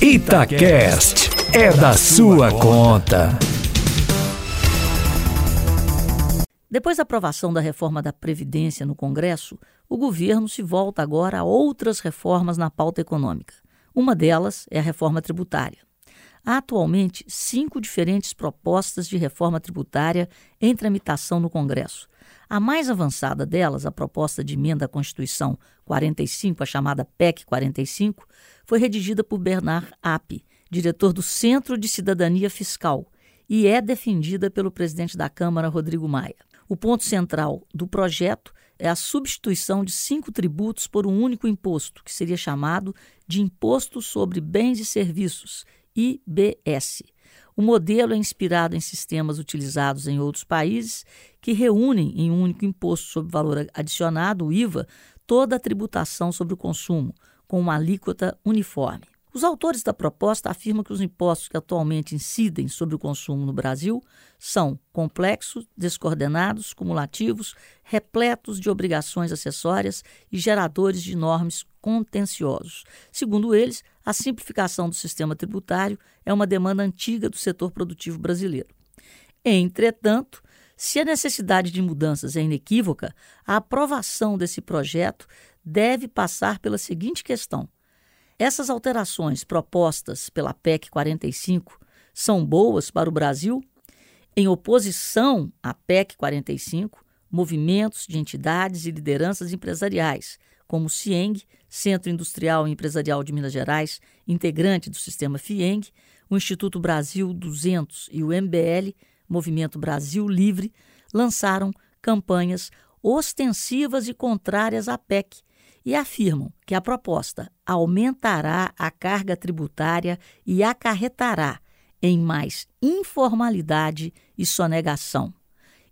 Itacast é da sua conta. Depois da aprovação da reforma da Previdência no Congresso, o governo se volta agora a outras reformas na pauta econômica. Uma delas é a reforma tributária. Há atualmente cinco diferentes propostas de reforma tributária em tramitação no Congresso. A mais avançada delas, a proposta de emenda à Constituição 45, a chamada PEC 45, foi redigida por Bernard App, diretor do Centro de Cidadania Fiscal, e é defendida pelo presidente da Câmara, Rodrigo Maia. O ponto central do projeto é a substituição de cinco tributos por um único imposto, que seria chamado de Imposto sobre Bens e Serviços, IBS. O modelo é inspirado em sistemas utilizados em outros países que reúnem em um único imposto sobre valor adicionado, o IVA, toda a tributação sobre o consumo, com uma alíquota uniforme. Os autores da proposta afirmam que os impostos que atualmente incidem sobre o consumo no Brasil são complexos, descoordenados, cumulativos, repletos de obrigações acessórias e geradores de enormes contenciosos. Segundo eles, a simplificação do sistema tributário é uma demanda antiga do setor produtivo brasileiro. Entretanto, se a necessidade de mudanças é inequívoca, a aprovação desse projeto deve passar pela seguinte questão: essas alterações propostas pela PEC 45 são boas para o Brasil? Em oposição à PEC 45, movimentos de entidades e lideranças empresariais, como o CIENG, Centro Industrial e Empresarial de Minas Gerais, integrante do sistema FIENG, o Instituto Brasil 200 e o MBL, Movimento Brasil Livre, lançaram campanhas ostensivas e contrárias à PEC, e afirmam que a proposta aumentará a carga tributária e acarretará em mais informalidade e sonegação.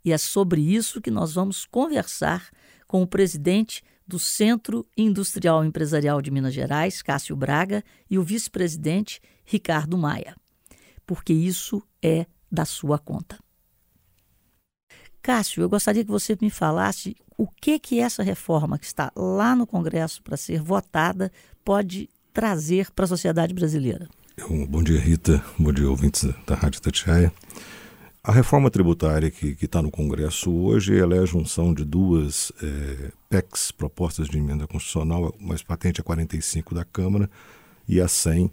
E é sobre isso que nós vamos conversar com o presidente do Centro Industrial Empresarial de Minas Gerais, Cássio Braga, e o vice-presidente Ricardo Maia. Porque isso é da sua conta. Cássio, eu gostaria que você me falasse o que que essa reforma que está lá no Congresso para ser votada pode trazer para a sociedade brasileira. Bom dia, Rita. Bom dia, ouvintes da Rádio Tatiaia. A reforma tributária que está no Congresso hoje é a junção de duas é, PECs, propostas de emenda constitucional, mais patente a 45 da Câmara e a 100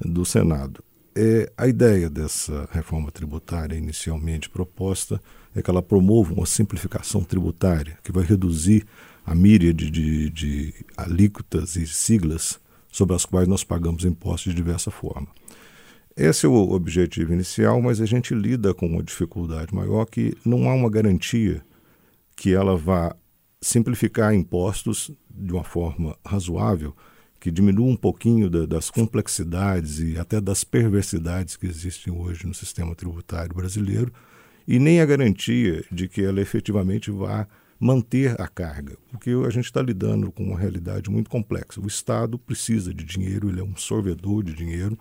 do Senado. É, a ideia dessa reforma tributária inicialmente proposta é que ela promova uma simplificação tributária que vai reduzir a míriade de, de alíquotas e siglas sobre as quais nós pagamos impostos de diversa forma. Esse é o objetivo inicial, mas a gente lida com uma dificuldade maior que não há uma garantia que ela vá simplificar impostos de uma forma razoável que diminua um pouquinho da, das complexidades e até das perversidades que existem hoje no sistema tributário brasileiro, e nem a garantia de que ela efetivamente vá manter a carga, porque a gente está lidando com uma realidade muito complexa. O Estado precisa de dinheiro, ele é um sorvedor de dinheiro,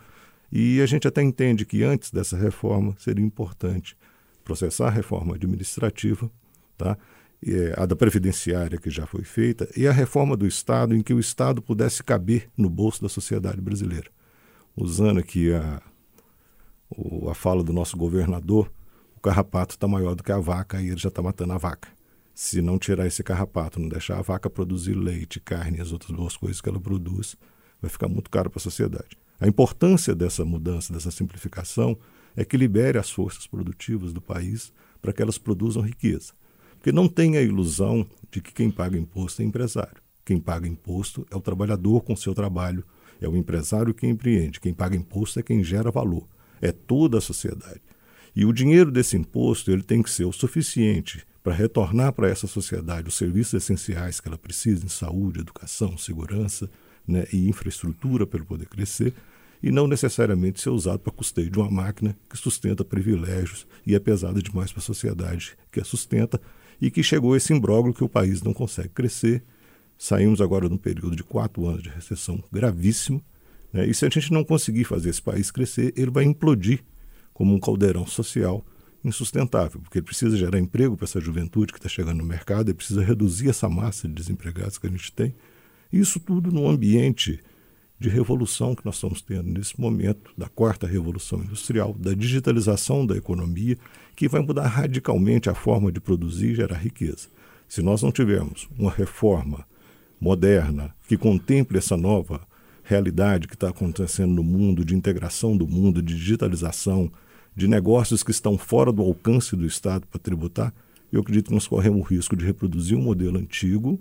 e a gente até entende que antes dessa reforma seria importante processar a reforma administrativa, tá? É, a da previdenciária que já foi feita e a reforma do Estado em que o Estado pudesse caber no bolso da sociedade brasileira. Usando aqui a, o, a fala do nosso governador, o carrapato está maior do que a vaca e ele já está matando a vaca. Se não tirar esse carrapato, não deixar a vaca produzir leite, carne e as outras boas coisas que ela produz, vai ficar muito caro para a sociedade. A importância dessa mudança, dessa simplificação, é que libere as forças produtivas do país para que elas produzam riqueza. Porque não tem a ilusão de que quem paga imposto é empresário. Quem paga imposto é o trabalhador com seu trabalho, é o empresário que empreende. Quem paga imposto é quem gera valor, é toda a sociedade. E o dinheiro desse imposto ele tem que ser o suficiente para retornar para essa sociedade os serviços essenciais que ela precisa em saúde, educação, segurança né, e infraestrutura para poder crescer, e não necessariamente ser usado para custeio de uma máquina que sustenta privilégios e é pesada demais para a sociedade que a sustenta e que chegou esse imbróglio que o país não consegue crescer. Saímos agora de um período de quatro anos de recessão gravíssimo, né? e se a gente não conseguir fazer esse país crescer, ele vai implodir como um caldeirão social insustentável, porque ele precisa gerar emprego para essa juventude que está chegando no mercado, ele precisa reduzir essa massa de desempregados que a gente tem. Isso tudo num ambiente de revolução que nós estamos tendo nesse momento, da quarta revolução industrial, da digitalização da economia, que vai mudar radicalmente a forma de produzir e gerar riqueza. Se nós não tivermos uma reforma moderna que contemple essa nova realidade que está acontecendo no mundo, de integração do mundo, de digitalização, de negócios que estão fora do alcance do Estado para tributar, eu acredito que nós corremos o risco de reproduzir um modelo antigo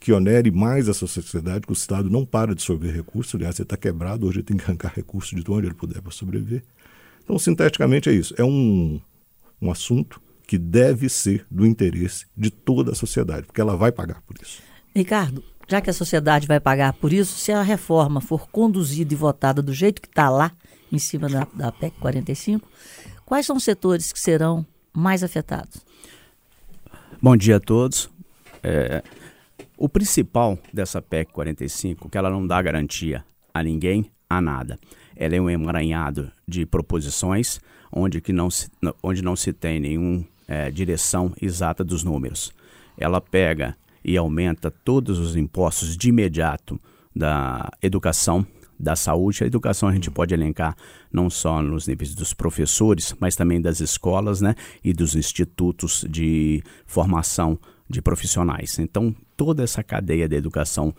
que onere mais essa sociedade, que o Estado não para de absorver recursos, aliás, ele está quebrado, hoje ele tem que arrancar recursos de onde ele puder para sobreviver. Então, sinteticamente, é isso. É um, um assunto que deve ser do interesse de toda a sociedade, porque ela vai pagar por isso. Ricardo, já que a sociedade vai pagar por isso, se a reforma for conduzida e votada do jeito que está lá, em cima da, da PEC 45, quais são os setores que serão mais afetados? Bom dia a todos. É, o principal dessa PEC 45 é que ela não dá garantia a ninguém, a nada. Ela é um emaranhado de proposições onde, que não, se, onde não se tem nenhuma é, direção exata dos números. Ela pega e aumenta todos os impostos de imediato da educação, da saúde. A educação a gente pode elencar não só nos níveis dos professores, mas também das escolas né, e dos institutos de formação de profissionais. Então, toda essa cadeia da educação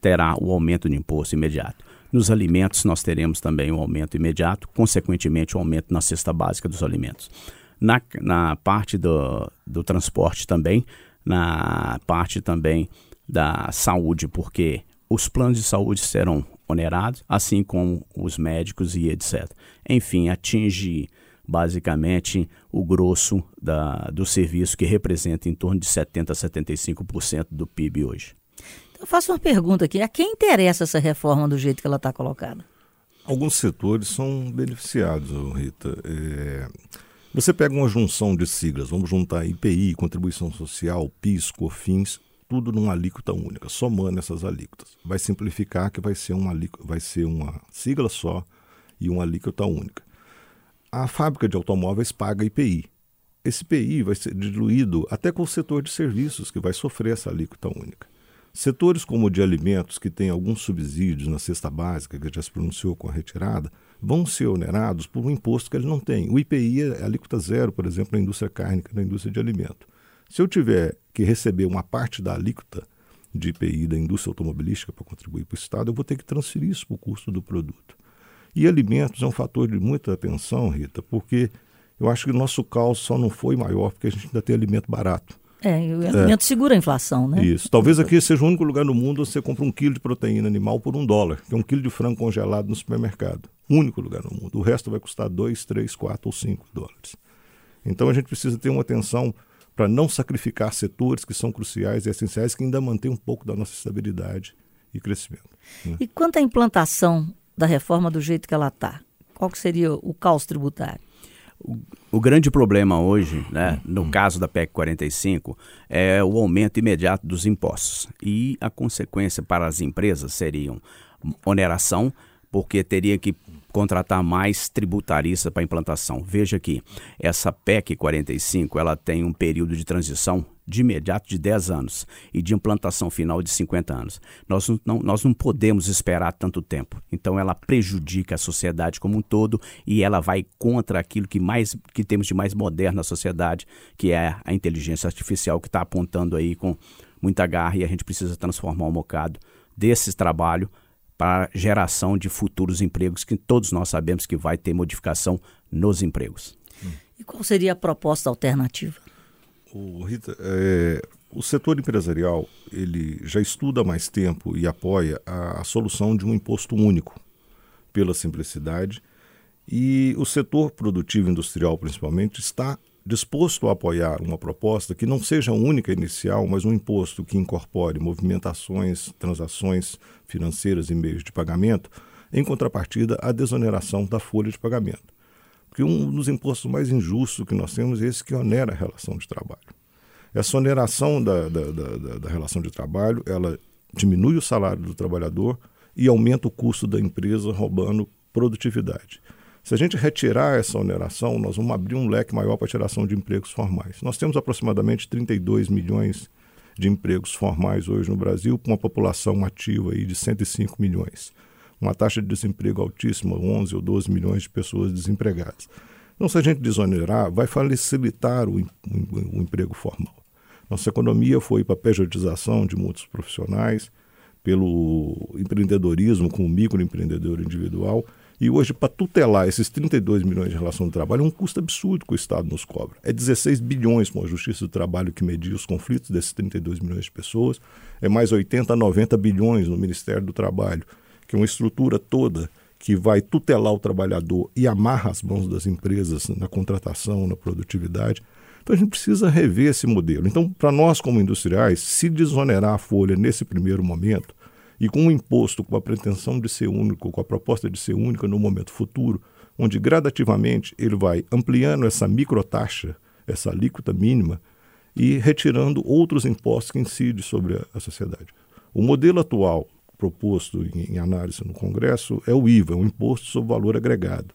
terá o aumento de imposto imediato. Nos alimentos, nós teremos também um aumento imediato, consequentemente, o um aumento na cesta básica dos alimentos. Na, na parte do, do transporte também, na parte também da saúde, porque os planos de saúde serão onerados, assim como os médicos e etc. Enfim, atinge basicamente o grosso da, do serviço que representa em torno de 70% a 75% do PIB hoje. Então, eu faço uma pergunta aqui: a quem interessa essa reforma do jeito que ela está colocada? Alguns setores são beneficiados, Rita. É... Você pega uma junção de siglas, vamos juntar IPI, contribuição social, PIS, COFINS, tudo numa alíquota única, somando essas alíquotas. Vai simplificar que vai ser uma, vai ser uma sigla só e uma alíquota única a fábrica de automóveis paga IPI. Esse IPI vai ser diluído até com o setor de serviços, que vai sofrer essa alíquota única. Setores como o de alimentos, que tem alguns subsídios na cesta básica, que já se pronunciou com a retirada, vão ser onerados por um imposto que ele não tem. O IPI é alíquota zero, por exemplo, na indústria cárnica, na indústria de alimento. Se eu tiver que receber uma parte da alíquota de IPI da indústria automobilística para contribuir para o Estado, eu vou ter que transferir isso para o custo do produto. E alimentos é um fator de muita atenção, Rita, porque eu acho que o nosso caos só não foi maior porque a gente ainda tem alimento barato. É, e o alimento é. segura a inflação, né? Isso. Talvez aqui seja o único lugar no mundo onde você compra um quilo de proteína animal por um dólar, que é um quilo de frango congelado no supermercado. Único lugar no mundo. O resto vai custar dois, três, quatro ou cinco dólares. Então a gente precisa ter uma atenção para não sacrificar setores que são cruciais e essenciais, que ainda mantêm um pouco da nossa estabilidade e crescimento. Né? E quanto à implantação da reforma do jeito que ela está? Qual que seria o caos tributário? O, o grande problema hoje, né, no caso da PEC 45, é o aumento imediato dos impostos. E a consequência para as empresas seriam oneração, porque teria que contratar mais tributaristas para implantação. Veja que essa PEC 45 ela tem um período de transição de imediato de 10 anos e de implantação final de 50 anos. Nós não, nós não podemos esperar tanto tempo. Então ela prejudica a sociedade como um todo e ela vai contra aquilo que mais que temos de mais moderno na sociedade, que é a inteligência artificial que está apontando aí com muita garra e a gente precisa transformar um bocado desse trabalho para geração de futuros empregos que todos nós sabemos que vai ter modificação nos empregos. E qual seria a proposta alternativa? O Rita, é, o setor empresarial ele já estuda há mais tempo e apoia a, a solução de um imposto único pela simplicidade e o setor produtivo industrial principalmente está disposto a apoiar uma proposta que não seja única inicial, mas um imposto que incorpore movimentações, transações financeiras e meios de pagamento, em contrapartida à desoneração da folha de pagamento. Porque um dos impostos mais injustos que nós temos é esse que onera a relação de trabalho. Essa oneração da, da, da, da relação de trabalho, ela diminui o salário do trabalhador e aumenta o custo da empresa, roubando produtividade. Se a gente retirar essa oneração, nós vamos abrir um leque maior para a geração de empregos formais. Nós temos aproximadamente 32 milhões de empregos formais hoje no Brasil, com uma população ativa aí de 105 milhões. Uma taxa de desemprego altíssima, 11 ou 12 milhões de pessoas desempregadas. Então, se a gente desonerar, vai facilitar o, o, emprego formal. Nossa economia foi para a pejotização de muitos profissionais, pelo empreendedorismo com o microempreendedor individual. E hoje, para tutelar esses 32 milhões de relação de trabalho, é um custo absurdo que o Estado nos cobra. É 16 bilhões com a Justiça do Trabalho que media os conflitos desses 32 milhões de pessoas. É mais 80 a 90 bilhões no Ministério do Trabalho, que é uma estrutura toda que vai tutelar o trabalhador e amarra as mãos das empresas na contratação, na produtividade. Então a gente precisa rever esse modelo. Então, para nós como industriais, se desonerar a folha nesse primeiro momento e com um imposto com a pretensão de ser único, com a proposta de ser única no momento futuro, onde gradativamente ele vai ampliando essa microtaxa, essa alíquota mínima e retirando outros impostos que incidem sobre a, a sociedade. O modelo atual proposto em, análise no Congresso é o IVA, o Imposto sobre Valor Agregado.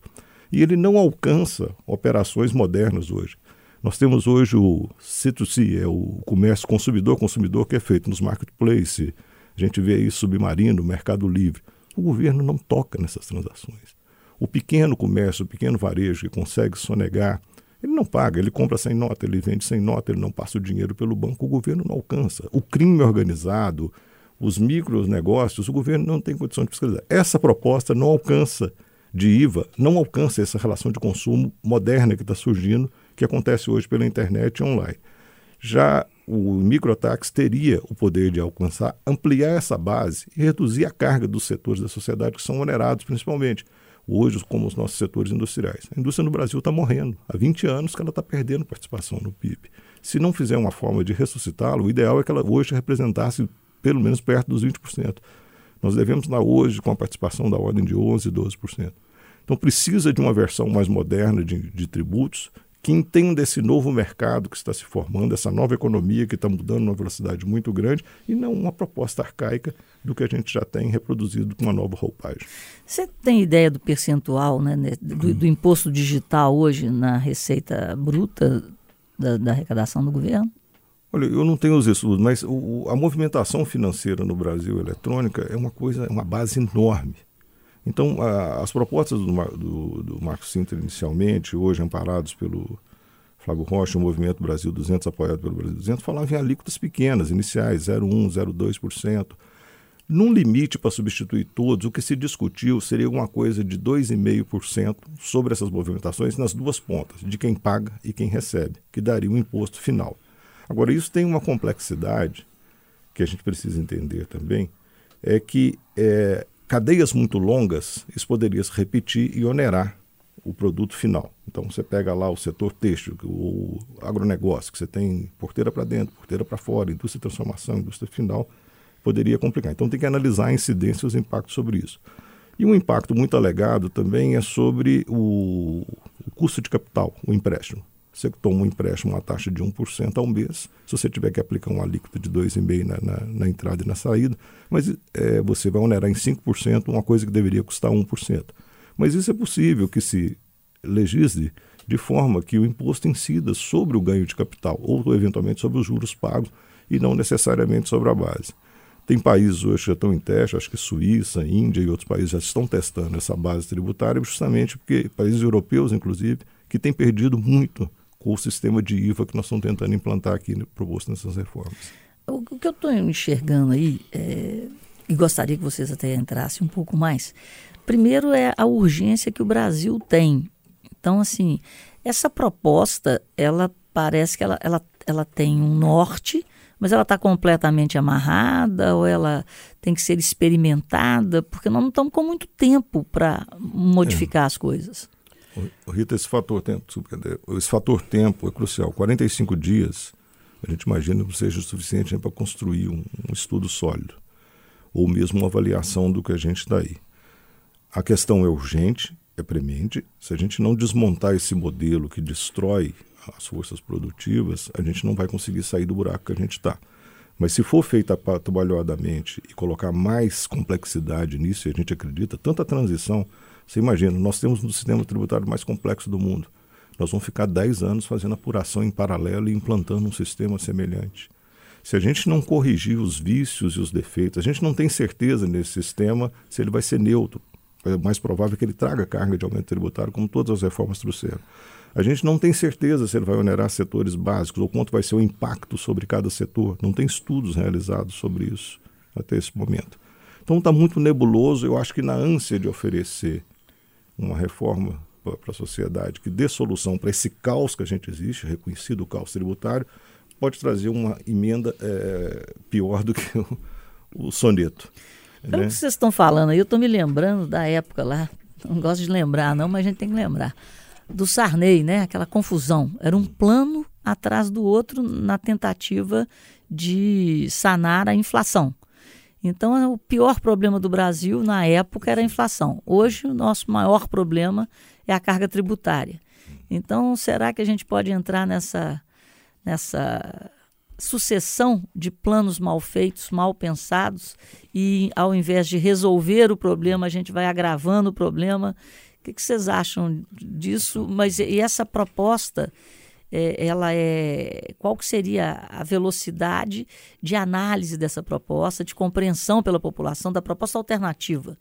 E ele não alcança operações modernas hoje. Nós temos hoje o C2C, é o comércio consumidor-consumidor que é feito nos marketplaces. A gente vê aí submarino, mercado livre. O governo não toca nessas transações. O pequeno comércio, o pequeno varejo que consegue sonegar, ele não paga, ele compra sem nota, ele vende sem nota, ele não passa o dinheiro pelo banco, o governo não alcança. O crime organizado, os micronegócios, o governo não tem condição de fiscalizar. Essa proposta não alcança de IVA, não alcança essa relação de consumo moderna que está surgindo que acontece hoje pela internet e online. Já o microtax teria o poder de alcançar, ampliar essa base e reduzir a carga dos setores da sociedade que são onerados, principalmente hoje, como os nossos setores industriais. A indústria no Brasil está morrendo. Há 20 anos que ela está perdendo participação no PIB. Se não fizer uma forma de ressuscitá-la, o ideal é que ela hoje representasse pelo menos perto dos 20%. Nós devemos estar hoje com a participação da ordem de 11%, 12%. Então precisa de uma versão mais moderna de, de tributos que entenda esse novo mercado que está se formando, essa nova economia que está mudando numa velocidade muito grande e não uma proposta arcaica do que a gente já tem reproduzido com uma nova roupagem. Você tem ideia do percentual né, do, do imposto digital hoje na receita bruta da, da, arrecadação do governo? Olha, eu não tenho os estudos, mas o, a movimentação financeira no Brasil eletrônica é uma coisa, é uma base enorme. Então, a, as propostas do, do, do Marco Sinter inicialmente, hoje amparados pelo Flávio Rocha, o Movimento Brasil 200, apoiado pelo Brasil 200, falavam em alíquotas pequenas, iniciais, 0,1%, 0,2%. Num limite para substituir todos, o que se discutiu seria alguma coisa de 2,5% sobre essas movimentações nas duas pontas, de quem paga e quem recebe, que daria o um imposto final. Agora, isso tem uma complexidade que a gente precisa entender também, é que é, cadeias muito longas, isso poderia se repetir e onerar o produto final. Então você pega lá o setor têxtil, o agronegócio, que você tem porteira para dentro, porteira para fora, indústria de transformação, indústria final, poderia complicar. Então tem que analisar a incidência e os impactos sobre isso. E um impacto muito alegado também é sobre o, o custo de capital, o empréstimo. Você toma um empréstimo uma taxa de 1% ao mês, se você tiver que aplicar uma alíquota de 2,5% na, na, na, entrada e na saída, mas é, você vai onerar em 5% uma coisa que deveria custar 1%. Mas isso é possível que se legisle de forma que o imposto incida sobre o ganho de capital ou eventualmente sobre os juros pagos e não necessariamente sobre a base. Tem países hoje que já estão em teste, acho que Suíça, Índia e outros países já estão testando essa base tributária, justamente porque países europeus, inclusive, que têm perdido muito com o sistema de IVA que nós estamos tentando implantar aqui proposto nessas reformas. O, que eu estou enxergando aí, é, e gostaria que vocês até entrassem um pouco mais, primeiro é a urgência que o Brasil tem. Então, assim, essa proposta, ela parece que ela, ela, ela tem um norte, mas ela está completamente amarrada ou ela tem que ser experimentada, porque nós não estamos com muito tempo para modificar é. as coisas. Rita, esse fator tempo, esse fator tempo é crucial. 45 dias, a gente imagina que seja o suficiente para construir um, um, estudo sólido, ou mesmo uma avaliação do que a gente está aí. A questão é urgente, é premente. Se a gente não desmontar esse modelo que destrói as forças produtivas, a gente não vai conseguir sair do buraco que a gente está. Mas se for feita trabalhadamente e colocar mais complexidade nisso, e a gente acredita, tanto a transição você imagina, nós temos um sistema tributário mais complexo do mundo. Nós vamos ficar 10 anos fazendo apuração em paralelo e implantando um sistema semelhante. Se a gente não corrigir os vícios e os defeitos, a gente não tem certeza nesse sistema se ele vai ser neutro. É mais provável que ele traga carga de aumento tributário, como todas as reformas trouxeram. A gente não tem certeza se ele vai onerar setores básicos ou quanto vai ser o impacto sobre cada setor. Não tem estudos realizados sobre isso até esse momento. Então está muito nebuloso. Eu acho que na ânsia de oferecer uma reforma para a sociedade que dê solução para esse caos que a gente existe, reconhecido o caos tributário, pode trazer uma emenda é, pior do que o, o soneto. Pelo né? que vocês estão falando aí, eu estou me lembrando da época lá, não gosto de lembrar não, mas a gente tem que lembrar, do Sarney, né? aquela confusão. Era um plano atrás do outro na tentativa de sanar a inflação. Então, o pior problema do Brasil na época era a inflação. Hoje, o nosso maior problema é a carga tributária. Então, será que a gente pode entrar nessa nessa sucessão de planos mal feitos, mal pensados, e ao invés de resolver o problema, a gente vai agravando o problema. O que, que vocês acham disso? Mas e essa proposta, é, ela é qual que seria a velocidade de análise dessa proposta, de compreensão pela população da proposta alternativa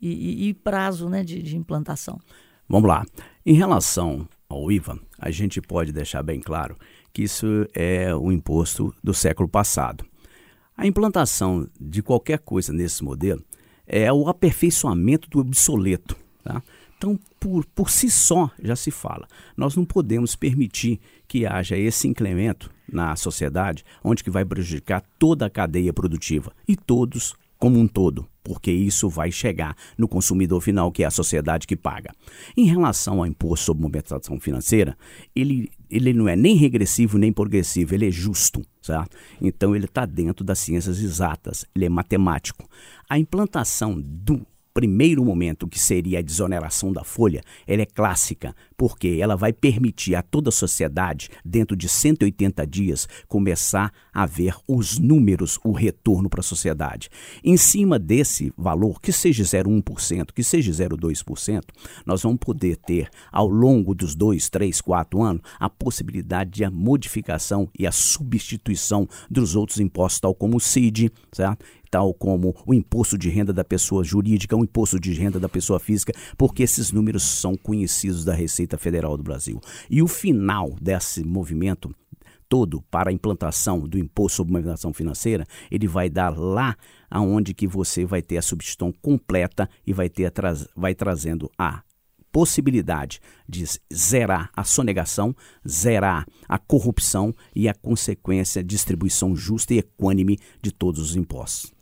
e, e, e prazo né, de, de implantação? Vamos lá. Em relação ao IVA, a gente pode deixar bem claro que isso é o imposto do século passado. A implantação de qualquer coisa nesse modelo é o aperfeiçoamento do obsoleto. Tá? Então, por, por si só, já se fala. Nós não podemos permitir que haja esse incremento na sociedade, onde que vai prejudicar toda a cadeia produtiva e todos como um todo, porque isso vai chegar no consumidor final, que é a sociedade que paga. Em relação ao imposto sobre movimentação financeira, ele, ele não é nem regressivo nem progressivo, ele é justo, certo? Então ele está dentro das ciências exatas, ele é matemático. A implantação do primeiro momento, que seria a desoneração da folha, ela é clássica, porque ela vai permitir a toda a sociedade, dentro de 180 dias, começar a ver os números, o retorno para a sociedade. Em cima desse valor, que seja 0,1%, que seja 0,2%, nós vamos poder ter, ao longo dos dois, três, quatro anos, a possibilidade de a modificação e a substituição dos outros impostos, tal como o CID, certo? tal como o imposto de renda da pessoa jurídica, o imposto de renda da pessoa física, porque esses números são conhecidos da Receita Federal do Brasil. E o final desse movimento todo para a implantação do imposto sobre movimentação financeira, ele vai dar lá aonde que você vai ter a substituição completa e vai ter vai trazendo a possibilidade de zerar a sonegação, zerar a corrupção e a consequência distribuição justa e equânime de todos os impostos.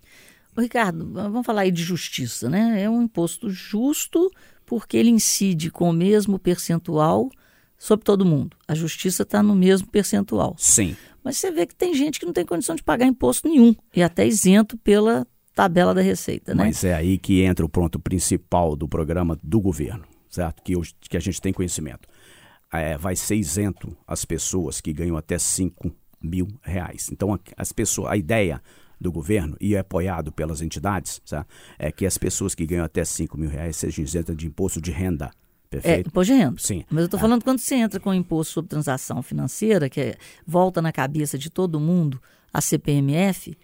Ricardo, vamos falar aí de justiça, né? É um imposto justo porque ele incide com o mesmo percentual sobre todo mundo. A justiça está no mesmo percentual. Sim. Mas você vê que tem gente que não tem condição de pagar imposto nenhum e até isento pela tabela da Receita, né? Mas é aí que entra o ponto principal do programa do governo, certo? Que, eu, que a gente tem conhecimento. É, vai ser isento as pessoas que ganham até 5 mil reais. Então, as pessoas, a ideia do governo e é apoiado pelas entidades, sabe? é que as pessoas que ganham até 5 mil reais sejam isentas de imposto de renda. Perfeito? É, imposto de renda. Sim. Mas eu estou falando quando você entra com o imposto sobre transação financeira, que é, volta na cabeça de todo mundo, a CPMF,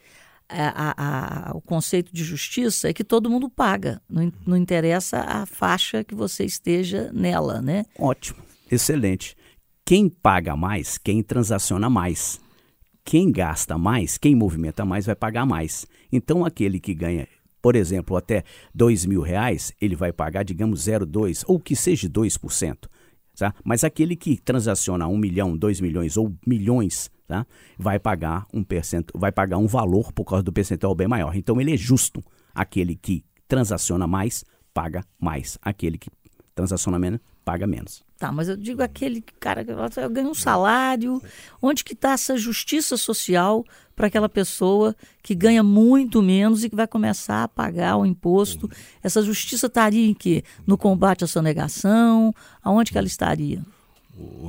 a, a, a, o conceito de justiça é que todo mundo paga. Não, não interessa a faixa que você esteja nela, né? Ótimo, excelente. Quem paga mais, quem transaciona mais quem gasta mais, quem movimenta mais, vai pagar mais. Então, aquele que ganha, por exemplo, até dois mil reais, ele vai pagar, digamos, 0,2% ou que seja 2%. Tá? Mas aquele que transaciona um milhão, dois milhões ou milhões, tá? vai pagar um percent... vai pagar um valor por causa do percentual bem maior. Então ele é justo. Aquele que transaciona mais paga mais. Aquele que transaciona menos paga menos. Tá, mas eu digo aquele cara que eu ganho um salário, onde que está essa justiça social para aquela pessoa que ganha muito menos e que vai começar a pagar o imposto? Essa justiça estaria em quê? No combate à sonegação? Aonde que ela estaria?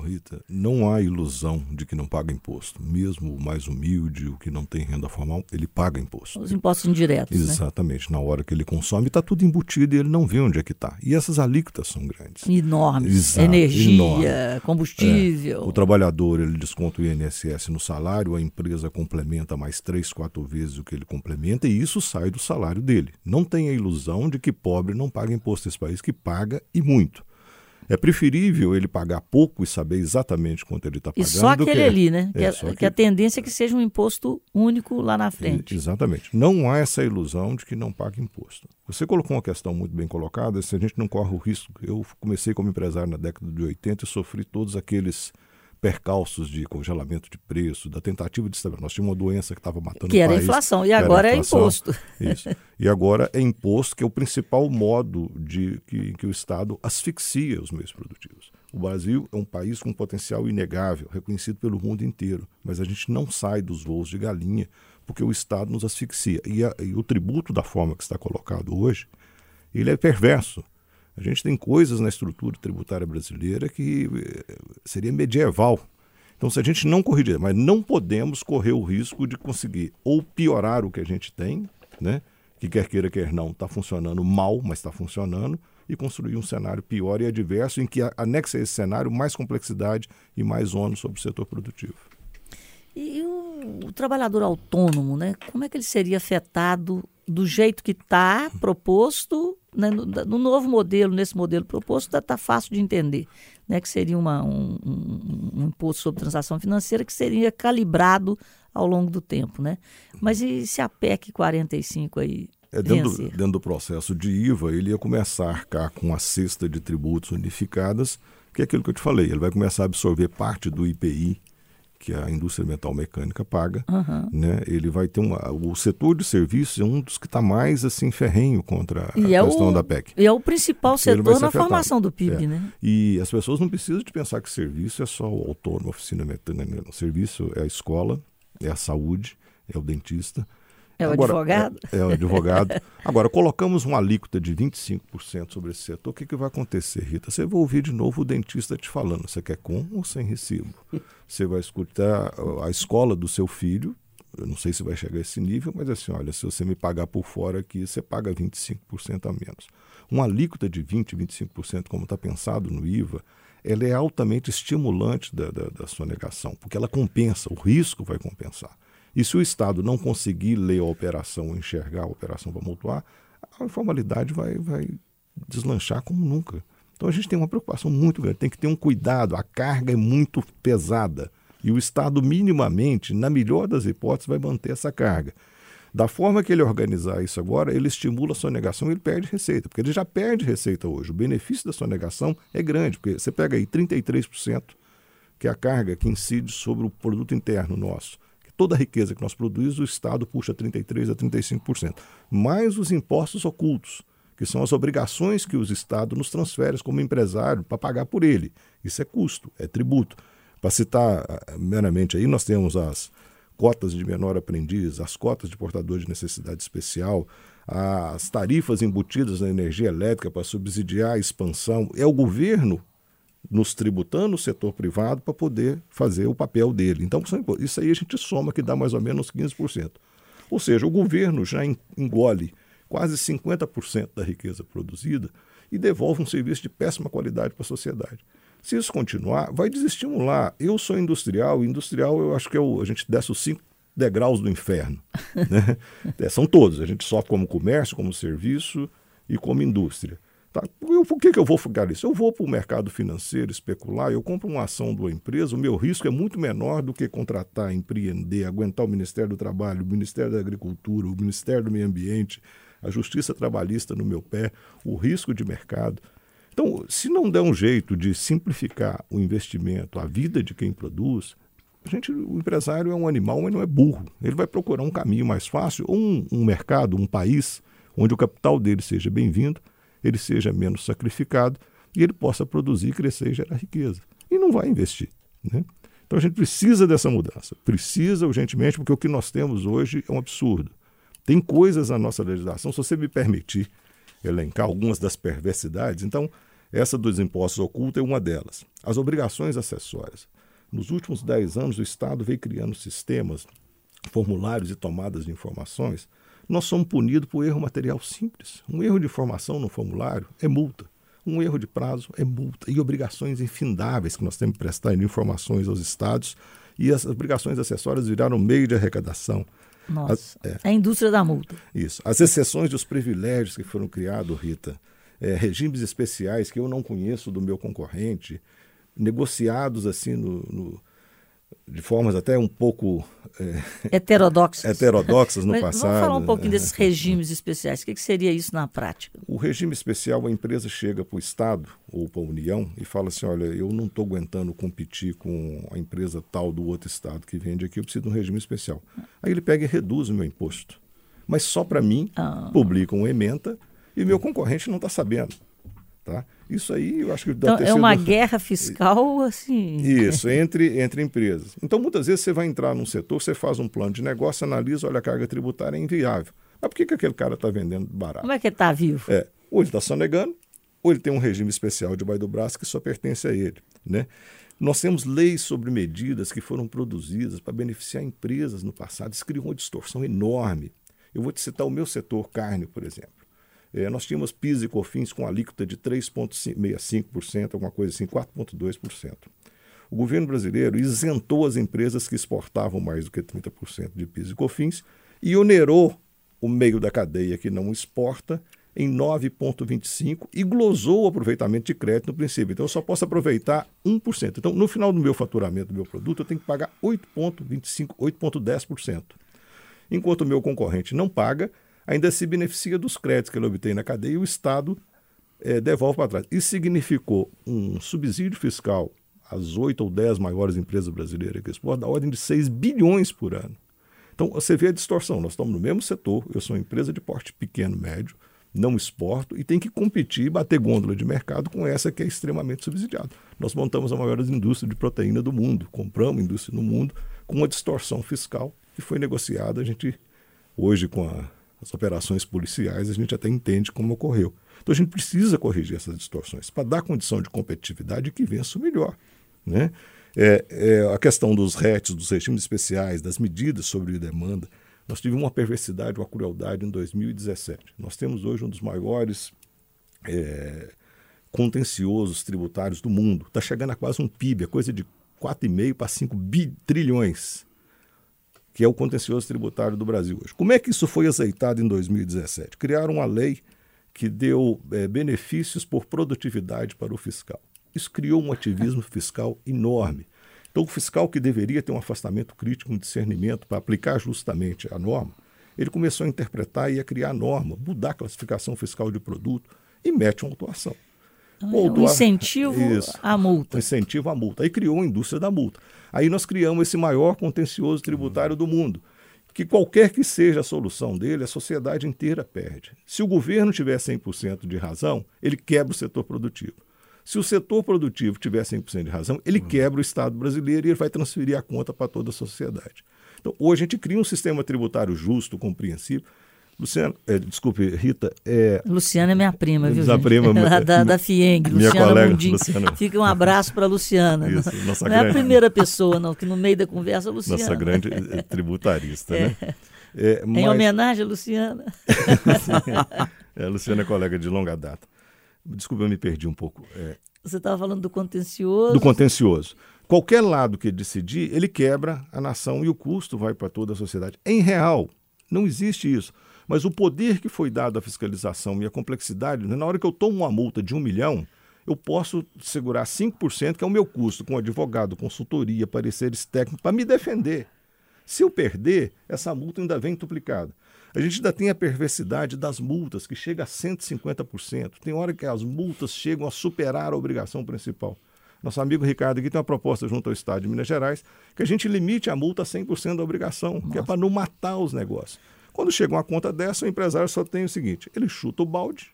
Rita, não há ilusão de que não paga imposto. Mesmo o mais humilde, o que não tem renda formal, ele paga imposto. Os impostos indiretos. Né? Exatamente. Né? Na hora que ele consome, está tudo embutido e ele não vê onde é que está. E essas alíquotas são grandes. Enormes. Exato, Energia, enorme. combustível. É. O trabalhador ele desconta o INSS no salário, a empresa complementa mais três, quatro vezes o que ele complementa e isso sai do salário dele. Não tem a ilusão de que pobre não paga imposto nesse país, que paga e muito. É preferível ele pagar pouco e saber exatamente quanto ele está pagando. E só aquele que, ali, né? É, que, a, que, a tendência é que seja um imposto único lá na frente. exatamente. Não há essa ilusão de que não paga imposto. Você colocou uma questão muito bem colocada, se a gente não corre o risco. Eu comecei como empresário na década de 80 e sofri todos aqueles percalços de congelamento de preço, da tentativa de estabilidade. Nós tínhamos uma doença que estava matando que o país. Era inflação, e agora é imposto. Isso. E agora é imposto, que é o principal modo de que, que o Estado asfixia os meios produtivos. O Brasil é um país com um potencial inegável, reconhecido pelo mundo inteiro, mas a gente não sai dos voos de galinha porque o Estado nos asfixia. E, a, e o tributo, da forma que está colocado hoje, ele é perverso a gente tem coisas na estrutura tributária brasileira que eh, seria medieval. Então, se a gente não corrigir, mas não podemos correr o risco de conseguir ou piorar o que a gente tem, né? que quer queira, quer não, está funcionando mal, mas está funcionando, e construir um cenário pior e adverso em que anexa esse cenário mais complexidade e mais ônus sobre o setor produtivo. E o, o trabalhador autônomo, né? como é que ele seria afetado do jeito que está proposto né, no, no, novo modelo, nesse modelo proposto, está tá fácil de entender, né, que seria uma, um, um, um, imposto sobre transação financeira que seria calibrado ao longo do tempo. Né? Mas e se a PEC 45 aí é, dentro, do, dentro do processo de IVA, ele ia começar a arcar com a cesta de tributos unificadas, que é aquilo que eu te falei, ele vai começar a absorver parte do IPI que a indústria metal mecânica paga, uhum. né? Ele vai ter uma, o setor de serviços é um dos que está mais assim ferrenho contra a e é questão o, da PEC. E é o principal setor na formação do PIB, é. né? E as pessoas não precisam de pensar que serviço é só o autônomo, a oficina mecânica. O serviço é a escola, é a saúde, é o dentista, é o Agora, advogado? É, é, o advogado. Agora, colocamos uma alíquota de 25% sobre esse setor, o que, que vai acontecer, Rita? Você vai ouvir de novo o dentista te falando, você quer com ou sem recibo? Você vai escutar a escola do seu filho, eu não sei se vai chegar a esse nível, mas assim, olha, se você me pagar por fora aqui, você paga 25% a menos. Uma alíquota de 20%, 25%, como está pensado no IVA, ela é altamente estimulante da, da, da sua negação, porque ela compensa, o risco vai compensar. E se o Estado não conseguir ler a operação, enxergar a operação para mutuar, a informalidade vai, vai deslanchar como nunca. Então a gente tem uma preocupação muito grande, tem que ter um cuidado, a carga é muito pesada. E o Estado, minimamente, na melhor das hipóteses, vai manter essa carga. Da forma que ele organizar isso agora, ele estimula a sonegação e ele perde receita, porque ele já perde receita hoje. O benefício da sonegação é grande, porque você pega aí 33%, que é a carga que incide sobre o produto interno nosso toda a riqueza que nós produzimos, o Estado puxa 33% a 35%. Mais os impostos ocultos, que são as obrigações que os Estados nos transferem como empresário para pagar por ele. Isso é custo, é tributo. Para citar ah, meramente aí, nós temos as cotas de menor aprendiz, as cotas de portador de necessidade especial, as tarifas embutidas na energia elétrica para subsidiar a expansão. É o governo nos tributando o setor privado para poder fazer o papel dele. Então, isso aí a gente soma que dá mais ou menos 15%. Ou seja, o governo já engole quase 50% da riqueza produzida e devolve um serviço de péssima qualidade para a sociedade. Se isso continuar, vai desestimular. Eu sou industrial, industrial eu acho que é a gente desce os cinco degraus do inferno. Né? é, são todos. A gente sofre como comércio, como serviço e como indústria. Tá? Eu, por que, que eu vou ficar isso? Eu vou para o mercado financeiro especular, eu compro uma ação de uma empresa, o meu risco é muito menor do que contratar, empreender, aguentar o Ministério do Trabalho, o Ministério da Agricultura, o Ministério do Meio Ambiente, a Justiça Trabalhista no meu pé, o risco de mercado. Então, se não der um jeito de simplificar o investimento, a vida de quem produz, a gente, o empresário é um animal, mas não é burro. Ele vai procurar um caminho mais fácil, ou um, um mercado, um país, onde o capital dele seja bem-vindo ele seja menos sacrificado e ele possa produzir, crescer e gerar riqueza. E não vai investir. Né? Então a gente precisa dessa mudança, precisa urgentemente, porque o que nós temos hoje é um absurdo. Tem coisas na nossa legislação, se você me permitir elencar algumas das perversidades, então Essa dos impostos ocultos é uma delas. As obrigações acessórias. Nos últimos 10 anos, o Estado veio criando sistemas, formulários e tomadas de informações. Nós somos punidos por erro material simples. Um erro de informação no formulário é multa. Um erro de prazo é multa. E obrigações infindáveis que nós temos que prestar informações aos estados. E as obrigações acessórias viraram meio de arrecadação. Nossa, a, é. a indústria da multa. Isso. As exceções dos privilégios que foram criados, Rita, é, regimes especiais que eu não conheço do meu concorrente, negociados assim no, no de formas até um pouco é, heterodoxas. heterodoxas no passado. Vamos falar um pouquinho desses regimes especiais. O que, que seria isso na prática? O regime especial, a empresa chega para o Estado ou para a União e fala assim: olha, eu não estou aguentando competir com a empresa tal do outro Estado que vende aqui, eu preciso de um regime especial. Aí ele pega e reduz o meu imposto. Mas só para mim, ah. publica um ementa e meu concorrente não está sabendo. Tá? Isso aí eu acho que então, é uma guerra fiscal assim. Isso, entre, entre empresas. Então, muitas vezes você vai entrar num setor, você faz um plano de negócio, analisa, olha, a carga tributária é inviável. Mas por que, que aquele cara está vendendo barato? Como é que ele está vivo? É, ou ele está sonegando, ou ele tem um regime especial debaixo do braço que só pertence a ele. Né? Nós temos leis sobre medidas que foram produzidas para beneficiar empresas no passado. Isso criou uma distorção enorme. Eu vou te citar o meu setor carne, por exemplo. É, nós tínhamos PIS e COFINS com alíquota de 3,65%, alguma coisa assim, 4,2%. O governo brasileiro isentou as empresas que exportavam mais do que 30% de PIS e COFINS e onerou o meio da cadeia que não exporta em 9,25% e glosou o aproveitamento de crédito no princípio. Então, eu só posso aproveitar 1%. Então, no final do meu faturamento do meu produto, eu tenho que pagar 8,25%, 8,10%. Enquanto o meu concorrente não paga, ainda se beneficia dos créditos que ele obtém na cadeia e o Estado é, devolve para trás. Isso significou um subsídio fiscal às oito ou dez maiores empresas brasileiras que exportam da ordem de 6 bilhões por ano. Então, você vê a distorção. Nós estamos no mesmo setor, eu sou uma empresa de porte pequeno, médio, não exporto e tem que competir e bater gôndola de mercado com essa que é extremamente subsidiada. Nós montamos a maior indústria de proteína do mundo, compramos indústria no mundo com uma distorção fiscal que foi negociada. A gente, hoje, com a as operações policiais, a gente até entende como ocorreu. Então a gente precisa corrigir essas distorções para dar condição de competitividade que vença o melhor. Né? É, é, a questão dos RETs, dos regimes especiais, das medidas sobre demanda, nós tivemos uma perversidade, uma crueldade em 2017. Nós temos hoje um dos maiores é, contenciosos tributários do mundo. Está chegando a quase um PIB, é coisa de 4,5 para 5 trilhões que é o contencioso tributário do Brasil hoje. Como é que isso foi aceitado em 2017? Criaram uma lei que deu é, benefícios por produtividade para o fiscal. Isso criou um ativismo fiscal enorme. Então, o fiscal que deveria ter um afastamento crítico, um discernimento para aplicar justamente a norma, ele começou a interpretar e a criar norma, mudar a classificação fiscal de produto e mete uma autuação. Então, incentivo Isso, à multa. Um incentivo à multa. Aí criou a indústria da multa. Aí nós criamos esse maior contencioso tributário do mundo, que qualquer que seja a solução dele, a sociedade inteira perde. Se o governo tiver 100% de razão, ele quebra o setor produtivo. Se o setor produtivo tiver 100% de razão, ele quebra o Estado brasileiro e ele vai transferir a conta para toda a sociedade. Então, hoje a gente cria um sistema tributário justo, compreensível, Luciana, é, desculpe, Rita. É, Luciana é minha prima, viu? Da prima, da, da, da FIENG, minha Luciana colega, Mundim. Luciana. Fica um abraço para a Luciana. Isso, nossa não grande, é a primeira pessoa, não, que no meio da conversa, a Luciana. Nossa grande eh, tributarista, né? é. né? É, mas... Em homenagem a Luciana. é, a Luciana é colega de longa data. Desculpa, eu me perdi um pouco. É... Você estava falando do contencioso. Do contencioso. Qualquer lado que decidir, ele quebra a nação e o custo vai para toda a sociedade. Em real, não existe isso. Mas o poder que foi dado à fiscalização e a complexidade, né, na hora que eu tomo uma multa de um milhão, eu posso segurar 5%, que é o meu custo com advogado, consultoria, pareceres técnicos, para me defender. Se eu perder, essa multa ainda vem duplicada. A gente ainda tem a perversidade das multas, que chega a 150%. Tem hora que as multas chegam a superar a obrigação principal. Nosso amigo Ricardo aqui tem uma proposta junto ao Estado de Minas Gerais que a gente limite a multa a 100% da obrigação, Nossa. que é para não matar os negócios. Quando chega uma conta dessa, o empresário só tem o seguinte: ele chuta o balde,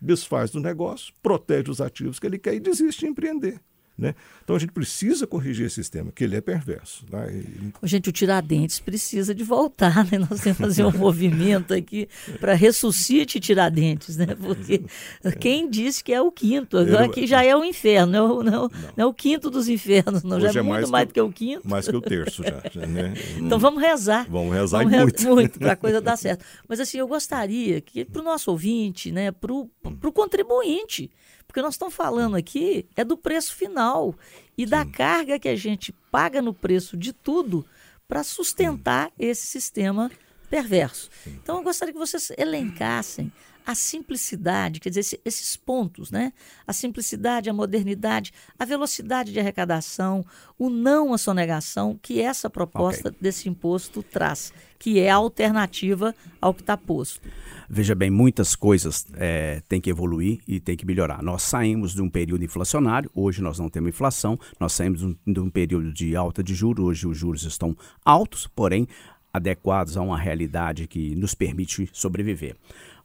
desfaz do negócio, protege os ativos que ele quer e desiste de empreender. Né? Então a gente precisa corrigir esse sistema, que ele é perverso. Né? E... Gente, o Tiradentes precisa de voltar, né? Nós temos que fazer um movimento aqui para ressuscite Tiradentes, né? Porque é. quem disse que é o quinto, agora que já é o inferno, não é o, não, não. não é o quinto dos infernos, não, Hoje já é, é muito mais, mais do que o quinto. Mais que o terço já. Né? então vamos rezar. Vamos rezar vamos muito. muito para a coisa dar certo. Mas assim, eu gostaria que para o nosso ouvinte, né, para o contribuinte, porque nós estamos falando aqui é do preço final e Sim. da carga que a gente paga no preço de tudo para sustentar Sim. esse sistema perverso. Sim. Então eu gostaria que vocês elencassem a simplicidade, quer dizer, esses pontos, né? A simplicidade, a modernidade, a velocidade de arrecadação, o não à sonegação que essa proposta okay. desse imposto traz, que é a alternativa ao que está posto. Veja bem, muitas coisas é, têm que evoluir e têm que melhorar. Nós saímos de um período inflacionário, hoje nós não temos inflação, nós saímos de um, de um período de alta de juros, hoje os juros estão altos, porém adequados a uma realidade que nos permite sobreviver.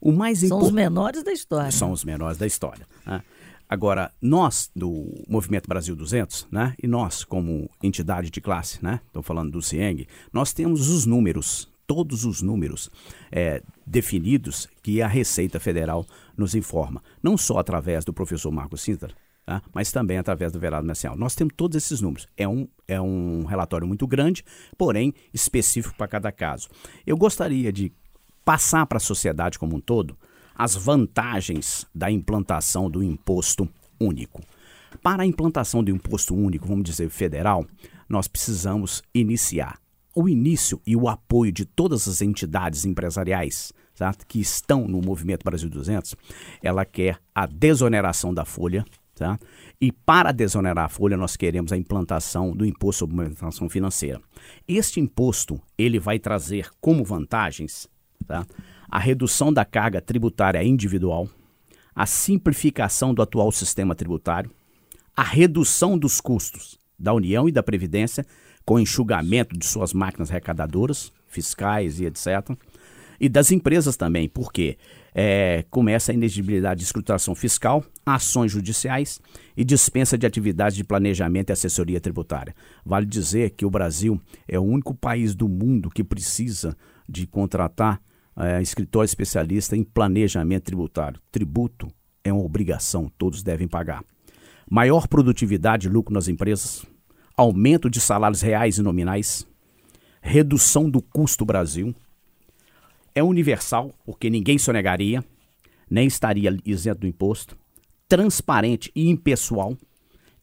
O mais São os menores da história. São os menores da história. Né? Agora, nós do Movimento Brasil 200, né, e nós como entidade de classe, né, estou falando do CIENG, nós temos os números todos os números é, definidos que a Receita Federal nos informa, não só através do professor Marcos Sintra, tá? mas também através do Verado Nacional. Nós temos todos esses números. É um, é um relatório muito grande, porém específico para cada caso. Eu gostaria de passar para a sociedade como um todo as vantagens da implantação do imposto único. Para a implantação do imposto único, vamos dizer federal, nós precisamos iniciar o início e o apoio de todas as entidades empresariais tá, que estão no Movimento Brasil 200, ela quer a desoneração da folha, tá? E para desonerar a folha, nós queremos a implantação do imposto sobre movimentação financeira. Este imposto, ele vai trazer como vantagens, tá? A redução da carga tributária individual, a simplificação do atual sistema tributário, a redução dos custos da União e da Previdência com enxugamento de suas máquinas arrecadadoras, fiscais e etc. E das empresas também, porque é, começa a inegibilidade de escrutação fiscal, ações judiciais e dispensa de atividades de planejamento e assessoria tributária. Vale dizer que o Brasil é o único país do mundo que precisa de contratar é, escritório especialista em planejamento tributário. Tributo é uma obrigação, todos devem pagar. Maior produtividade e lucro nas empresas, aumento de salários reais e nominais, redução do custo Brasil. É universal, porque ninguém sonegaria, nem estaria isento do imposto. Transparente e impessoal.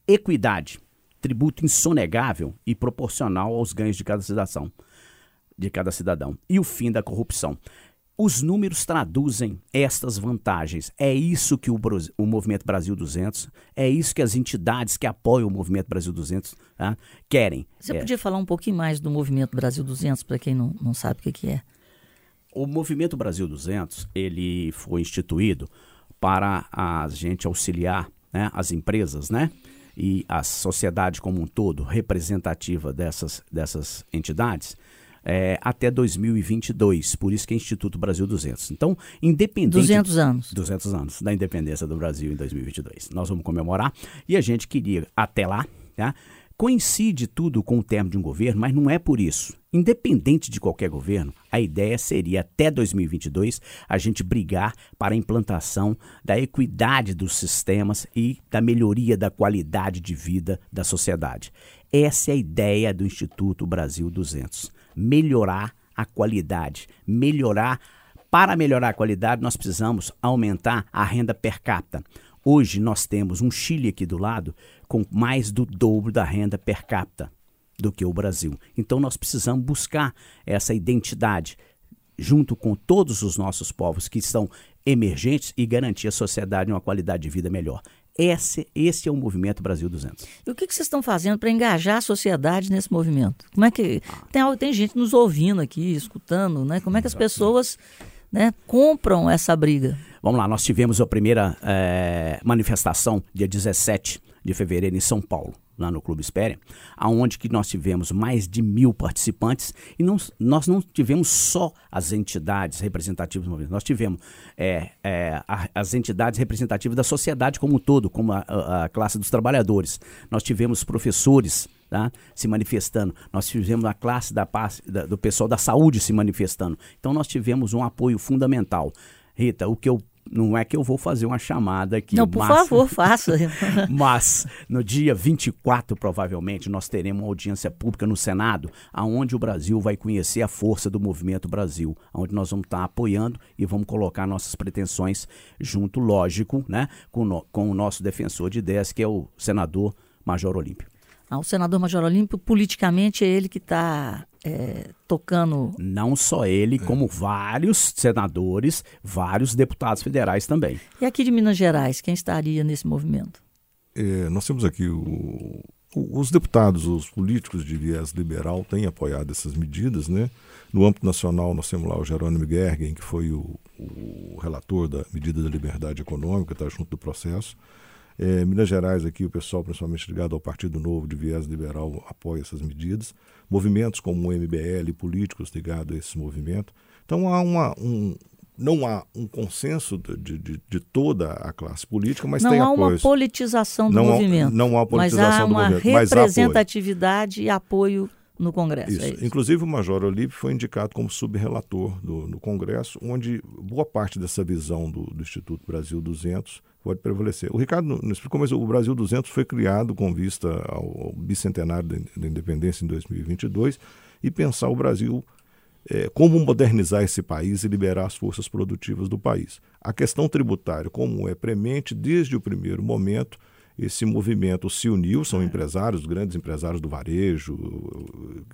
Equidade, tributo insonegável e proporcional aos ganhos de cada cidadão. De cada cidadão. E o fim da corrupção. Os números traduzem estas vantagens. É isso que o, o, Movimento Brasil 200, é isso que as entidades que apoiam o Movimento Brasil 200 tá, querem. Você é. podia falar um pouquinho mais do Movimento Brasil 200 para quem não, não sabe o que, que é? O Movimento Brasil 200 ele foi instituído para a gente auxiliar né, as empresas, né? E a sociedade como um todo, representativa dessas, dessas entidades, é, até 2022. Por isso que é Instituto Brasil 200. Então, independente... 200 anos. 200 anos da independência do Brasil em 2022. Nós vamos comemorar e a gente queria, até lá, tá? Coincide tudo com o termo de um governo, mas não é por isso. Independente de qualquer governo, a ideia seria até 2022 a gente brigar para a implantação da equidade dos sistemas e da melhoria da qualidade de vida da sociedade. Essa é a ideia do Instituto Brasil 200 melhorar a qualidade, melhorar. Para melhorar a qualidade, nós precisamos aumentar a renda per capita. Hoje nós temos um Chile aqui do lado com mais do dobro da renda per capita do que o Brasil. Então nós precisamos buscar essa identidade junto com todos os nossos povos que são emergentes e garantir à sociedade uma qualidade de vida melhor. Esse, esse é o movimento Brasil 200. E o que, que vocês estão fazendo para engajar a sociedade nesse movimento? Como é que tem, tem gente nos ouvindo aqui, escutando, né? Como é que as pessoas né, compram essa briga? Vamos lá, nós tivemos a primeira é, manifestação dia 17 de fevereiro em São Paulo. Lá no Clube Espéria, aonde que nós tivemos mais de mil participantes e não, nós não tivemos só as entidades representativas do movimento, nós tivemos é, é, a, as entidades representativas da sociedade como um todo, como a, a, a classe dos trabalhadores. Nós tivemos professores Tá? se manifestando. Nós tivemos a classe da, da, do pessoal da saúde se manifestando. Então nós tivemos um apoio fundamental. Rita, o que eu não é que eu vou fazer uma chamada aqui. Não, por mas, favor, faça. mas no dia 24, provavelmente, nós teremos uma audiência pública no Senado, aonde o Brasil vai conhecer a força do movimento Brasil, onde nós vamos estar apoiando e vamos colocar nossas pretensões junto, lógico, né, com, no, com o nosso defensor de ideias, que é o senador Major Olímpio. Ah, o senador Major Olímpio, politicamente, é ele que está é, tocando. Não só ele, como vários senadores, vários deputados federais também. E aqui de Minas Gerais, quem estaria nesse movimento? É, nós temos aqui o, o, os deputados, os políticos de viés liberal têm apoiado essas medidas, né? No âmbito nacional, nós temos lá o Jerônimo Gergen, que foi o, o relator da medida da liberdade econômica, está junto do processo. É, Minas Gerais, aqui, o pessoal, principalmente ligado ao Partido Novo de Viés Liberal, apoia essas medidas. Movimentos como o MBL, políticos ligados a esse movimento. Então, há uma, um, não há um consenso de, de, de, toda a classe política, mas não tem apoio. Não há uma politização do não movimento. Há, não há politização do movimento. Mas há uma representatividade e apoio no Congresso. Isso. É isso. Inclusive, o Major Olímpio foi indicado como subrelator do, no Congresso, onde boa parte dessa visão do, do Instituto Brasil 200 pode prevalecer. O Ricardo não explicou, mas o Brasil 200 foi criado com vista ao, ao bicentenário da, da, independência em 2022 e pensar o Brasil é, como modernizar esse país e liberar as forças produtivas do país. A questão tributária, como é premente desde o primeiro momento, esse movimento se uniu, são é. empresários, grandes empresários do varejo,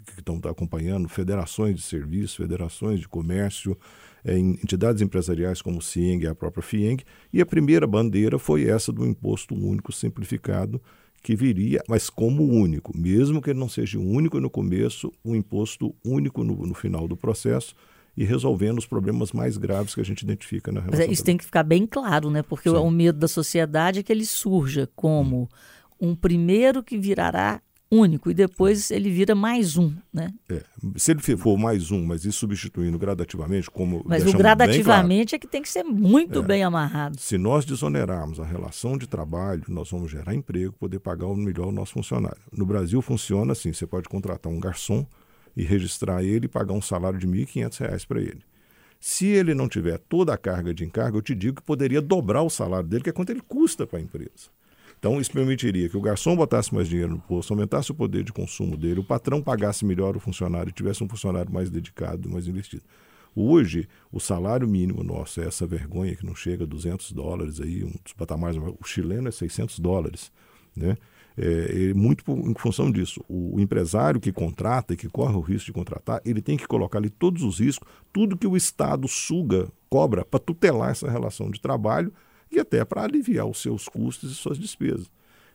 que estão acompanhando, federações de serviços, federações de comércio, é, entidades empresariais como o CIENG e a própria FIENG, e a primeira bandeira foi essa do imposto único simplificado, que viria, mas como único, mesmo que ele não seja único no começo, um imposto único no, no final do processo, e resolvendo os problemas mais graves que a gente identifica na relação. Mas isso tem que ficar bem claro, né? Porque Sim. o medo da sociedade é que ele surja como um primeiro que virará único e depois ele vira mais um, né? É. Se ele for mais um, mas isso substituindo gradativamente, como mas o gradativamente claro, é que tem que ser muito é. bem amarrado. Se nós desonerarmos a relação de trabalho, nós vamos gerar emprego, poder pagar melhor o nosso funcionário. No Brasil funciona assim: você pode contratar um garçom e registrar ele e pagar um salário de R$ 1.500 para ele. Se ele não tiver toda a carga de encargo, eu te digo que poderia dobrar o salário dele, que é quanto ele custa para a empresa. Então, isso permitiria que o garçom botasse mais dinheiro no posto, aumentasse o poder de consumo dele, o patrão pagasse melhor o funcionário tivesse um funcionário mais dedicado, mais investido. Hoje, o salário mínimo nosso é essa vergonha que não chega a 200 dólares, aí, um dos patamares, o chileno é 600 dólares. Né? É, muito em função disso. O, empresário que contrata e que corre o risco de contratar, ele tem que colocar ali todos os riscos, tudo que o Estado suga, cobra, para tutelar essa relação de trabalho e até para aliviar os seus custos e suas despesas.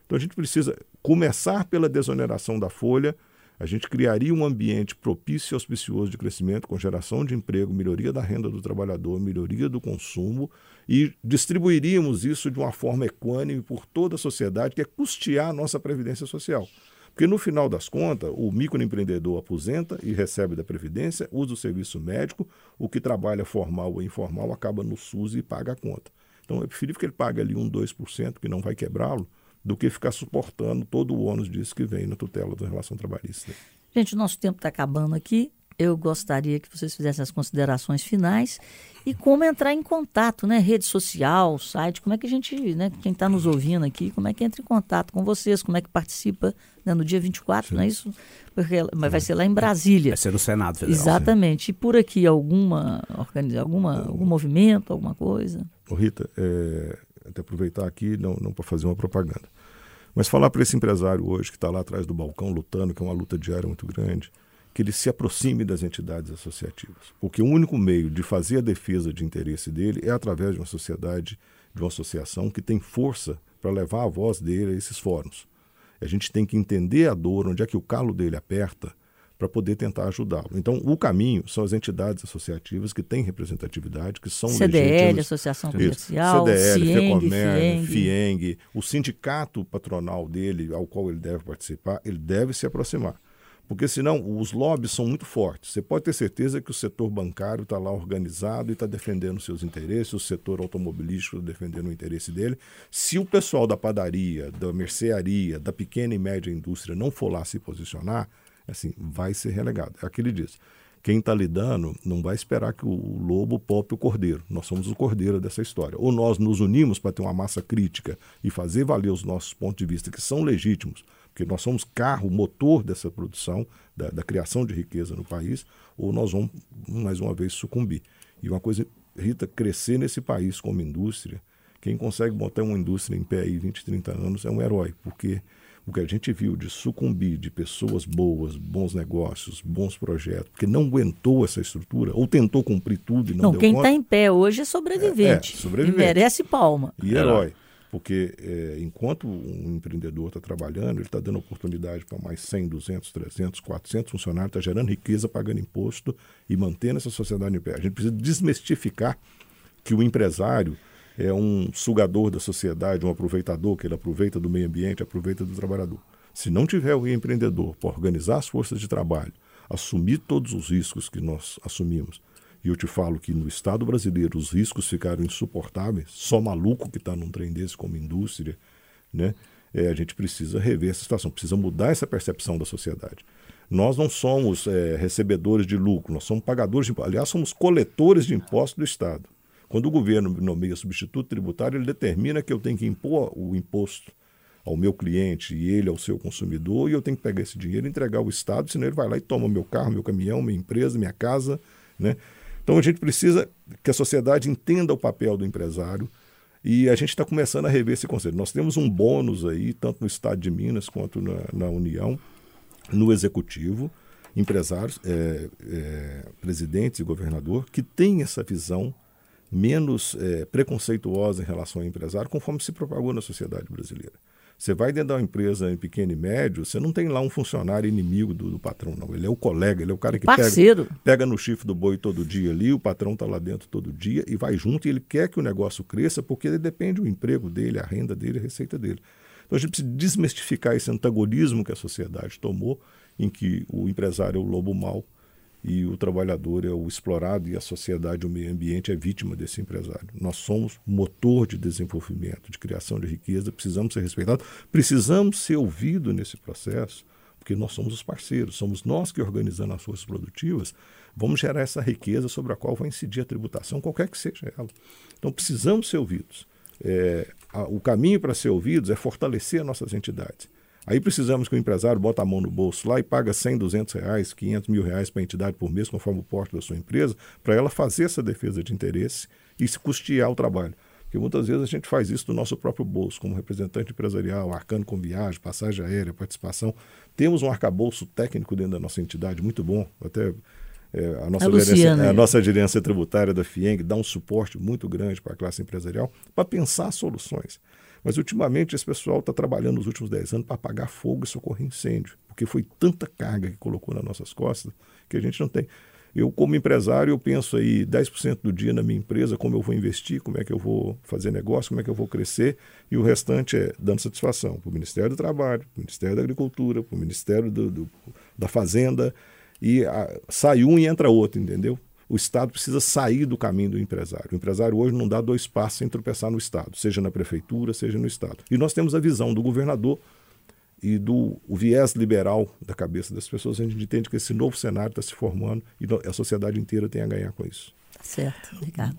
Então a gente precisa começar pela desoneração da folha, a gente criaria um ambiente propício e auspicioso de crescimento, com geração de emprego, melhoria da renda do trabalhador, melhoria do consumo, e distribuiríamos isso de uma forma equânime por toda a sociedade, que é custear a nossa previdência social. Porque no final das contas, o microempreendedor aposenta e recebe da Previdência, usa o serviço médico, o que trabalha formal ou informal acaba no SUS e paga a conta. Então é preferível que ele pague ali um 2%, que não vai quebrá-lo, do que ficar suportando todo o ônus disso que vem na tutela da relação trabalhista. Gente, o nosso tempo está acabando aqui. Eu gostaria que vocês fizessem as considerações finais e como entrar em contato, né? Rede social, site, como é que a gente, né? Quem está nos ouvindo aqui, como é que entra em contato com vocês, como é que participa né, no dia 24, Sim. não é isso? Porque mas vai ser lá em Brasília. Vai ser no Senado Federal. Exatamente. Sim. E por aqui alguma, organiza, alguma algum movimento, alguma coisa? Ô Rita, é, até aproveitar aqui, não, não para fazer uma propaganda, mas falar para esse empresário hoje que está lá atrás do balcão lutando, que é uma luta diária muito grande, que ele se aproxime das entidades associativas. Porque o único meio de fazer a defesa de interesse dele é através de uma sociedade, de uma associação que tem força para levar a voz dele a esses fóruns. A gente tem que entender a dor, onde é que o calo dele aperta, para poder tentar ajudá-lo. Então, o caminho são as entidades associativas que têm representatividade, que são CDL, legítimas. Associação Comercial, CDL, CIENG, FIENG. FIENG, o sindicato patronal dele, ao qual ele deve participar, ele deve se aproximar. Porque senão os lobbies são muito fortes. Você pode ter certeza que o setor bancário está lá organizado e está defendendo seus interesses, o setor automobilístico está defendendo o interesse dele. Se o pessoal da padaria, da mercearia, da pequena e média indústria não for lá se posicionar, assim, vai ser relegado. É aquele diz. Quem está lidando não vai esperar que o lobo pope o cordeiro. Nós somos o cordeiro dessa história. Ou nós nos unimos para ter uma massa crítica e fazer valer os nossos pontos de vista, que são legítimos, porque nós somos carro, motor dessa produção, da, da, criação de riqueza no país, ou nós vamos, mais uma vez, sucumbir. E uma coisa, Rita, crescer nesse país como indústria, quem consegue botar uma indústria em pé aí 20, 30 anos é um herói, porque o que a gente viu de sucumbir de pessoas boas, bons negócios, bons projetos, porque não aguentou essa estrutura, ou tentou cumprir tudo e não, não deu quem conta. está em pé hoje é sobrevivente. É, é, sobrevivente. E merece palma. E herói. Porque é, enquanto um empreendedor está trabalhando, ele está dando oportunidade para mais 100, 200, 300, 400 funcionários, está gerando riqueza, pagando imposto e mantendo essa sociedade em pé. A gente precisa desmistificar que o empresário é um sugador da sociedade, um aproveitador, que ele aproveita do meio ambiente, aproveita do trabalhador. Se não tiver o empreendedor para organizar as forças de trabalho, assumir todos os riscos que nós assumimos, e eu te falo que no Estado brasileiro os riscos ficaram insuportáveis, só maluco que está num trem desse como indústria, né? É, a gente precisa rever essa situação, precisa mudar essa percepção da sociedade. Nós não somos é, recebedores de lucro, nós somos pagadores de impostos. Aliás, somos coletores de impostos do Estado. Quando o governo nomeia substituto tributário, ele determina que eu tenho que impor o imposto ao meu cliente e ele ao seu consumidor, e eu tenho que pegar esse dinheiro e entregar ao Estado, senão ele vai lá e toma meu carro, meu caminhão, minha empresa, minha casa. Né? Então a gente precisa que a sociedade entenda o papel do empresário e a gente está começando a rever esse conceito. Nós temos um bônus aí, tanto no Estado de Minas quanto na, na União, no Executivo, empresários, é, é, presidentes e governador que têm essa visão menos é, preconceituosa em relação ao empresário, conforme se propagou na sociedade brasileira. Você vai dentro da empresa em pequeno e médio, você não tem lá um funcionário inimigo do, do patrão, não. Ele é o colega, ele é o cara que Parceiro. pega, pega no chifre do boi todo dia ali, o patrão está lá dentro todo dia e vai junto e ele quer que o negócio cresça porque ele depende do emprego dele, a renda dele, a receita dele. Então a gente precisa desmistificar esse antagonismo que a sociedade tomou, em que o empresário é o lobo mau e o trabalhador é o explorado e a sociedade, o meio ambiente é vítima desse empresário. Nós somos motor de desenvolvimento, de criação de riqueza, precisamos ser respeitados, precisamos ser ouvidos nesse processo, porque nós somos os parceiros, somos nós que organizando as forças produtivas, vamos gerar essa riqueza sobre a qual vai incidir a tributação, qualquer que seja ela. Então precisamos ser ouvidos. É, a, o caminho para ser ouvidos é fortalecer as nossas entidades. Aí precisamos que o empresário bota a mão no bolso lá e paga 100, 200 reais, 500 mil reais para a entidade por mês, conforme o porte da sua empresa, para ela fazer essa defesa de interesse e se custear o trabalho. Porque muitas vezes a gente faz isso do nosso próprio bolso, como representante empresarial, arcando com viagem, passagem aérea, participação. Temos um arcabouço técnico dentro da nossa entidade muito bom, até é, a, nossa a, gerência, a nossa gerência tributária da FIENG dá um suporte muito grande para a classe empresarial para pensar soluções. Mas ultimamente esse pessoal está trabalhando nos últimos 10 anos para apagar fogo e socorrer incêndio, porque foi tanta carga que colocou nas nossas costas que a gente não tem. Eu, como empresário, eu penso aí 10% do dia na minha empresa, como eu vou investir, como é que eu vou fazer negócio, como é que eu vou crescer, e o restante é dando satisfação para o Ministério do Trabalho, para o Ministério da Agricultura, para o Ministério do, do, da Fazenda, e a, sai um e entra outro, entendeu? O Estado precisa sair do caminho do empresário. O empresário hoje não dá dois passos sem tropeçar no Estado, seja na prefeitura, seja no Estado. E nós temos a visão do governador e do viés liberal da cabeça das pessoas. A gente entende que esse novo cenário está se formando e a sociedade inteira tem a ganhar com isso. Certo, Ricardo.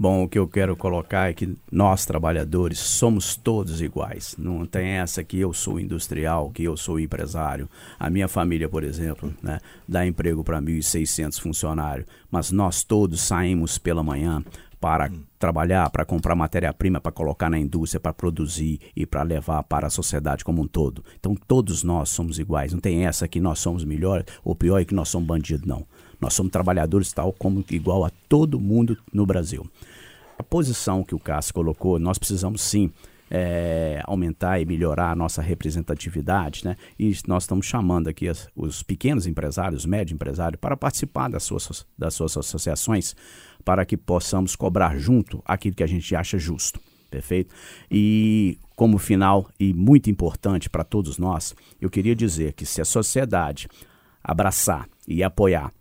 Bom, o que eu quero colocar é que nós, trabalhadores, somos todos iguais. Não tem essa que eu sou industrial, que eu sou empresário. A minha família, por exemplo, né, dá emprego para 1.600 funcionários, mas nós todos saímos pela manhã para hum. trabalhar, para comprar matéria-prima, para colocar na indústria, para produzir e para levar para a sociedade como um todo. Então, todos nós somos iguais. Não tem essa que nós somos melhor ou pior e que nós somos bandidos, não. Nós somos trabalhadores tal como igual a todo mundo no Brasil. A posição que o Cássio colocou, nós precisamos sim é, aumentar e melhorar a nossa representatividade, né? E nós estamos chamando aqui as, os pequenos empresários, os médios empresários, para participar das suas, das suas associações, para que possamos cobrar junto aquilo que a gente acha justo. Perfeito? E como final e muito importante para todos nós, eu queria dizer que se a sociedade abraçar e apoiar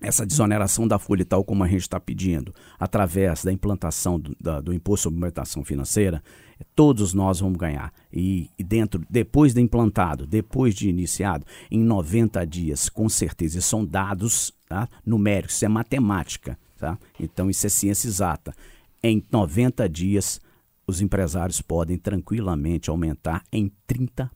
essa desoneração da folha, tal como a gente está pedindo, através da implantação do, da, do imposto sobre movimentação financeira, todos nós vamos ganhar. E, e, dentro, depois de implantado, depois de iniciado, em 90 dias, com certeza, são dados tá? numéricos, isso é matemática, tá? então isso é ciência exata. Em 90 dias, os empresários podem tranquilamente aumentar em 30%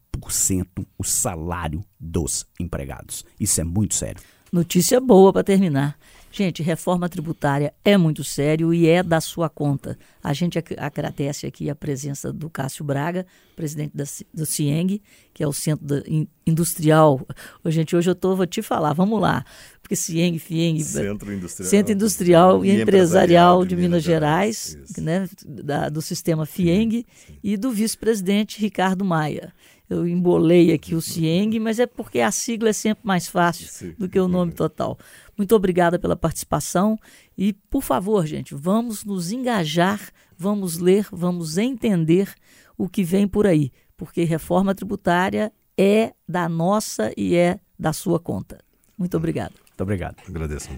o salário dos empregados. Isso é muito sério. Notícia boa para terminar. Gente, reforma tributária é muito sério e é da sua conta. A gente agradece aqui a presença do Cássio Braga, presidente da, do CIENG, que é o Centro da, Industrial. Ô, gente, hoje eu tô, vou te falar, vamos lá. Porque CIENG, FIENG, Centro Industrial, Centro Industrial e, e Empresarial de, de Minas, Gerais, Gerais né, da, do sistema FIENG, e do vice-presidente Ricardo Maia eu embolei aqui o CIENG, mas é porque a sigla é sempre mais fácil do que o nome total. Muito obrigada pela participação e, por favor, gente, vamos nos engajar, vamos ler, vamos entender o que vem por aí, porque reforma tributária é da nossa e é da sua conta. Muito obrigado. Muito obrigado. Agradeço.